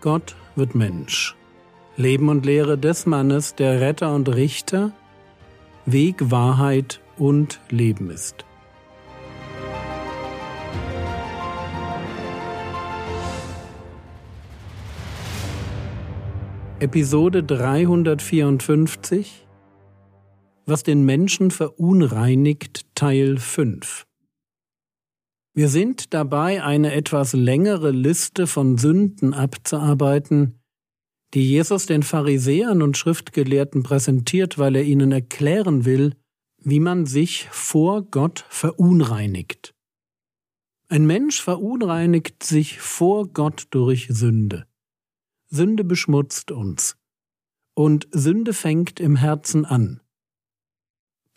Gott wird Mensch. Leben und Lehre des Mannes, der Retter und Richter, Weg, Wahrheit und Leben ist. Episode 354 Was den Menschen verunreinigt Teil 5 wir sind dabei, eine etwas längere Liste von Sünden abzuarbeiten, die Jesus den Pharisäern und Schriftgelehrten präsentiert, weil er ihnen erklären will, wie man sich vor Gott verunreinigt. Ein Mensch verunreinigt sich vor Gott durch Sünde. Sünde beschmutzt uns. Und Sünde fängt im Herzen an.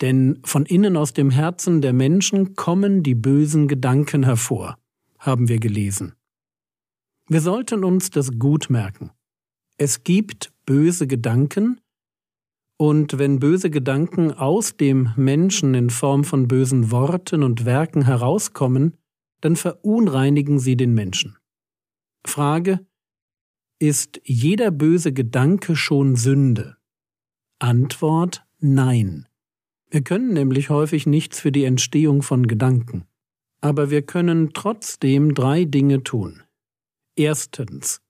Denn von innen aus dem Herzen der Menschen kommen die bösen Gedanken hervor, haben wir gelesen. Wir sollten uns das gut merken. Es gibt böse Gedanken, und wenn böse Gedanken aus dem Menschen in Form von bösen Worten und Werken herauskommen, dann verunreinigen sie den Menschen. Frage Ist jeder böse Gedanke schon Sünde? Antwort Nein. Wir können nämlich häufig nichts für die Entstehung von Gedanken. Aber wir können trotzdem drei Dinge tun. Erstens.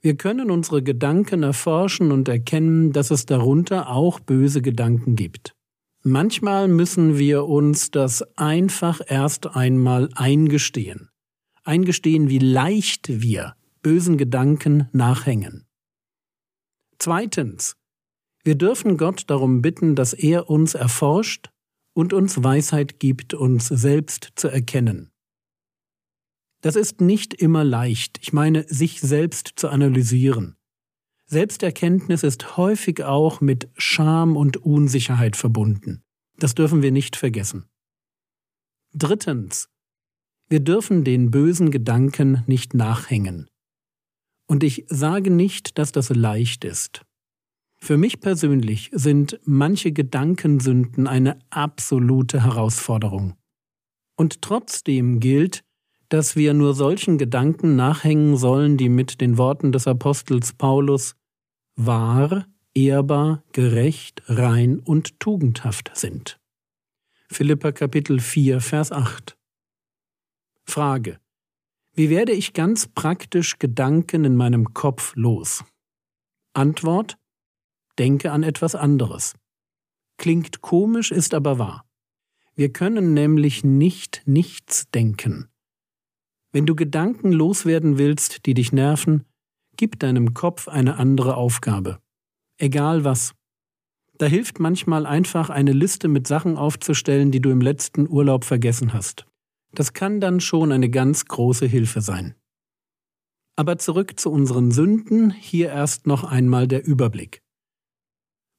Wir können unsere Gedanken erforschen und erkennen, dass es darunter auch böse Gedanken gibt. Manchmal müssen wir uns das einfach erst einmal eingestehen. Eingestehen, wie leicht wir bösen Gedanken nachhängen. Zweitens. Wir dürfen Gott darum bitten, dass er uns erforscht und uns Weisheit gibt, uns selbst zu erkennen. Das ist nicht immer leicht, ich meine, sich selbst zu analysieren. Selbsterkenntnis ist häufig auch mit Scham und Unsicherheit verbunden. Das dürfen wir nicht vergessen. Drittens. Wir dürfen den bösen Gedanken nicht nachhängen. Und ich sage nicht, dass das leicht ist. Für mich persönlich sind manche Gedankensünden eine absolute Herausforderung. Und trotzdem gilt, dass wir nur solchen Gedanken nachhängen sollen, die mit den Worten des Apostels Paulus wahr, ehrbar, gerecht, rein und tugendhaft sind. Philippa Kapitel 4, Vers 8. Frage. Wie werde ich ganz praktisch Gedanken in meinem Kopf los? Antwort denke an etwas anderes. Klingt komisch, ist aber wahr. Wir können nämlich nicht nichts denken. Wenn du Gedanken loswerden willst, die dich nerven, gib deinem Kopf eine andere Aufgabe. Egal was. Da hilft manchmal einfach eine Liste mit Sachen aufzustellen, die du im letzten Urlaub vergessen hast. Das kann dann schon eine ganz große Hilfe sein. Aber zurück zu unseren Sünden, hier erst noch einmal der Überblick.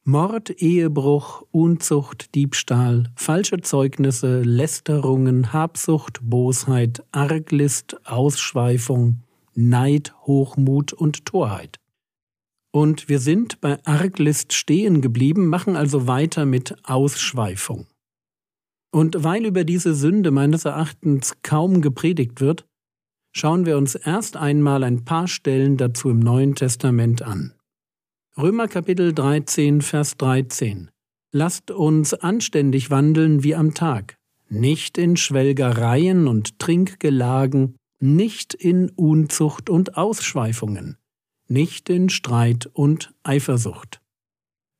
Mord, Ehebruch, Unzucht, Diebstahl, falsche Zeugnisse, Lästerungen, Habsucht, Bosheit, Arglist, Ausschweifung, Neid, Hochmut und Torheit. Und wir sind bei Arglist stehen geblieben, machen also weiter mit Ausschweifung. Und weil über diese Sünde meines Erachtens kaum gepredigt wird, schauen wir uns erst einmal ein paar Stellen dazu im Neuen Testament an. Römer Kapitel 13, Vers 13. Lasst uns anständig wandeln wie am Tag, nicht in Schwelgereien und Trinkgelagen, nicht in Unzucht und Ausschweifungen, nicht in Streit und Eifersucht.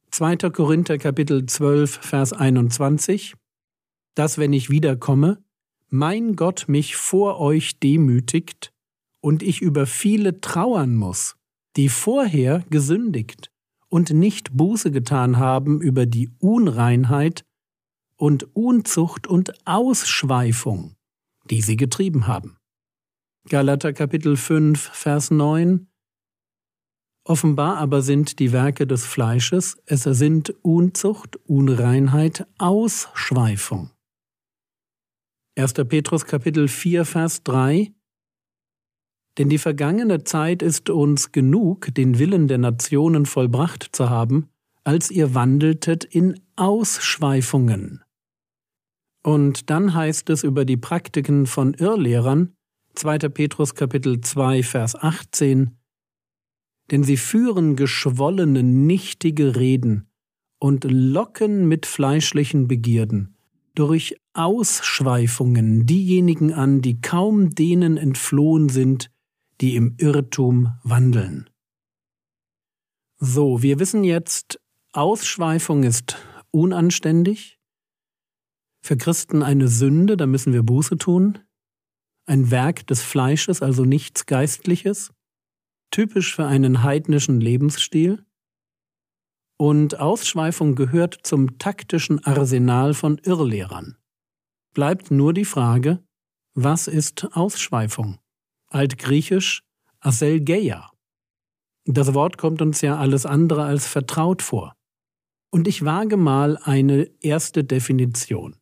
2. Korinther Kapitel 12, Vers 21. Dass, wenn ich wiederkomme, mein Gott mich vor euch demütigt und ich über viele trauern muss, die vorher gesündigt und nicht Buße getan haben über die Unreinheit und Unzucht und Ausschweifung, die sie getrieben haben. Galater Kapitel 5, Vers 9 Offenbar aber sind die Werke des Fleisches, es sind Unzucht, Unreinheit, Ausschweifung. 1. Petrus Kapitel 4, Vers 3 denn die vergangene Zeit ist uns genug, den Willen der Nationen vollbracht zu haben, als ihr wandeltet in Ausschweifungen. Und dann heißt es über die Praktiken von Irrlehrern, 2. Petrus Kapitel 2, Vers 18, denn sie führen geschwollene, nichtige Reden und locken mit fleischlichen Begierden durch Ausschweifungen diejenigen an, die kaum denen entflohen sind, die im Irrtum wandeln. So, wir wissen jetzt, Ausschweifung ist unanständig, für Christen eine Sünde, da müssen wir Buße tun, ein Werk des Fleisches, also nichts Geistliches, typisch für einen heidnischen Lebensstil, und Ausschweifung gehört zum taktischen Arsenal von Irrlehrern. Bleibt nur die Frage, was ist Ausschweifung? Altgriechisch Aselgeia. Das Wort kommt uns ja alles andere als vertraut vor. Und ich wage mal eine erste Definition.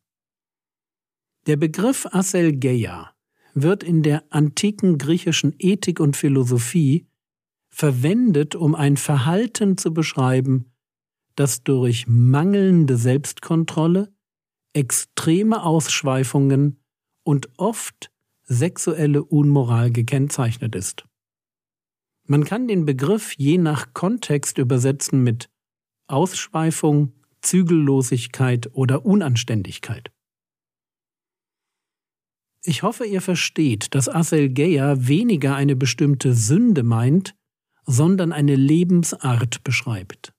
Der Begriff Aselgeia wird in der antiken griechischen Ethik und Philosophie verwendet, um ein Verhalten zu beschreiben, das durch mangelnde Selbstkontrolle, extreme Ausschweifungen und oft sexuelle Unmoral gekennzeichnet ist. Man kann den Begriff je nach Kontext übersetzen mit Ausschweifung, Zügellosigkeit oder Unanständigkeit. Ich hoffe, ihr versteht, dass Aselgeia weniger eine bestimmte Sünde meint, sondern eine Lebensart beschreibt.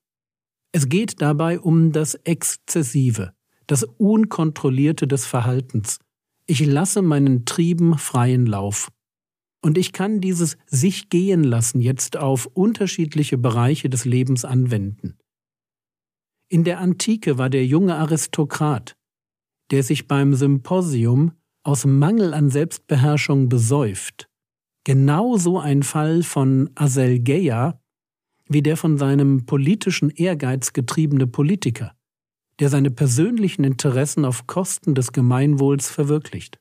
Es geht dabei um das Exzessive, das Unkontrollierte des Verhaltens. Ich lasse meinen Trieben freien Lauf. Und ich kann dieses sich gehen lassen jetzt auf unterschiedliche Bereiche des Lebens anwenden. In der Antike war der junge Aristokrat, der sich beim Symposium aus Mangel an Selbstbeherrschung besäuft, genauso ein Fall von Aselgeia, wie der von seinem politischen Ehrgeiz getriebene Politiker, der seine persönlichen Interessen auf Kosten des Gemeinwohls verwirklicht.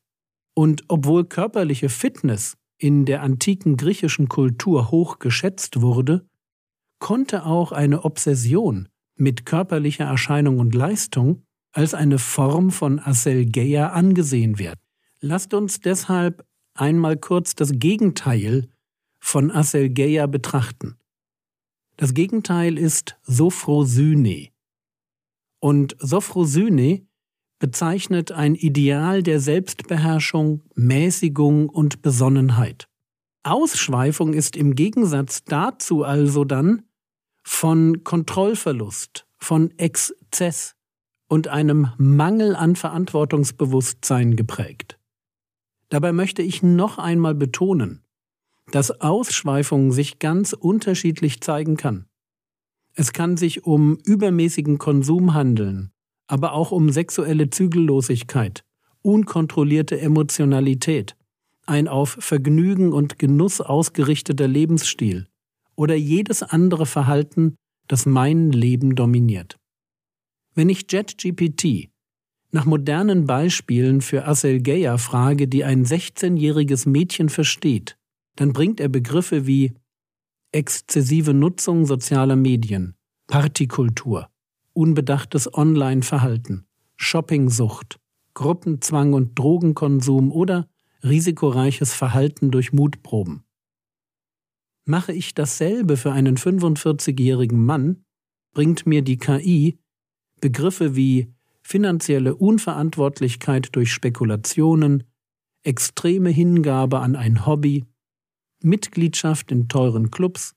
Und obwohl körperliche Fitness in der antiken griechischen Kultur hoch geschätzt wurde, konnte auch eine Obsession mit körperlicher Erscheinung und Leistung als eine Form von Aselgeia angesehen werden. Lasst uns deshalb einmal kurz das Gegenteil von Aselgeia betrachten. Das Gegenteil ist Sophrosyne. Und Sophrosyne bezeichnet ein Ideal der Selbstbeherrschung, Mäßigung und Besonnenheit. Ausschweifung ist im Gegensatz dazu also dann von Kontrollverlust, von Exzess und einem Mangel an Verantwortungsbewusstsein geprägt. Dabei möchte ich noch einmal betonen, dass Ausschweifung sich ganz unterschiedlich zeigen kann. Es kann sich um übermäßigen Konsum handeln, aber auch um sexuelle Zügellosigkeit, unkontrollierte Emotionalität, ein auf Vergnügen und Genuss ausgerichteter Lebensstil oder jedes andere Verhalten, das mein Leben dominiert. Wenn ich JetGPT nach modernen Beispielen für Aselgeia frage, die ein 16-jähriges Mädchen versteht, dann bringt er Begriffe wie exzessive Nutzung sozialer Medien, Partykultur, unbedachtes Online-Verhalten, Shoppingsucht, Gruppenzwang und Drogenkonsum oder risikoreiches Verhalten durch Mutproben. Mache ich dasselbe für einen 45-jährigen Mann, bringt mir die KI Begriffe wie finanzielle Unverantwortlichkeit durch Spekulationen, extreme Hingabe an ein Hobby, Mitgliedschaft in teuren Clubs,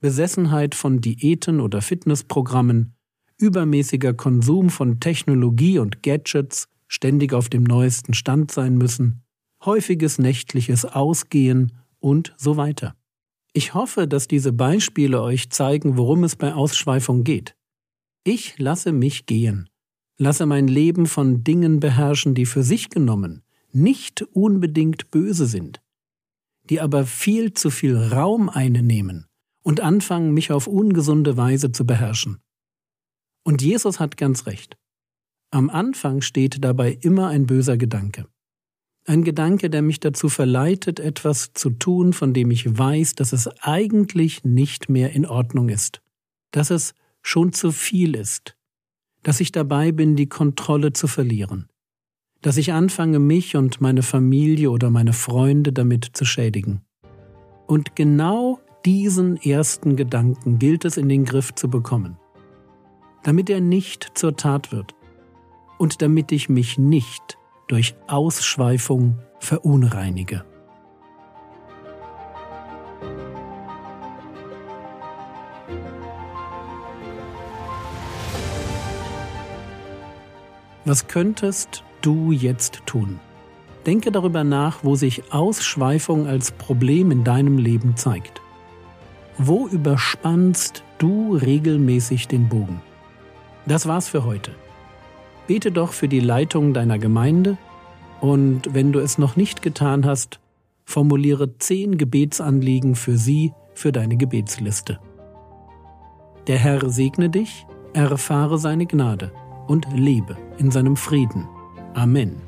Besessenheit von Diäten oder Fitnessprogrammen, übermäßiger Konsum von Technologie und Gadgets, ständig auf dem neuesten Stand sein müssen, häufiges nächtliches Ausgehen und so weiter. Ich hoffe, dass diese Beispiele euch zeigen, worum es bei Ausschweifung geht. Ich lasse mich gehen, lasse mein Leben von Dingen beherrschen, die für sich genommen nicht unbedingt böse sind die aber viel zu viel Raum einnehmen und anfangen, mich auf ungesunde Weise zu beherrschen. Und Jesus hat ganz recht. Am Anfang steht dabei immer ein böser Gedanke. Ein Gedanke, der mich dazu verleitet, etwas zu tun, von dem ich weiß, dass es eigentlich nicht mehr in Ordnung ist, dass es schon zu viel ist, dass ich dabei bin, die Kontrolle zu verlieren dass ich anfange, mich und meine Familie oder meine Freunde damit zu schädigen. Und genau diesen ersten Gedanken gilt es in den Griff zu bekommen, damit er nicht zur Tat wird und damit ich mich nicht durch Ausschweifung verunreinige. Was könntest du jetzt tun? Denke darüber nach, wo sich Ausschweifung als Problem in deinem Leben zeigt. Wo überspannst du regelmäßig den Bogen? Das war's für heute. Bete doch für die Leitung deiner Gemeinde und wenn du es noch nicht getan hast, formuliere zehn Gebetsanliegen für sie für deine Gebetsliste. Der Herr segne dich, erfahre seine Gnade und lebe in seinem Frieden. Amen.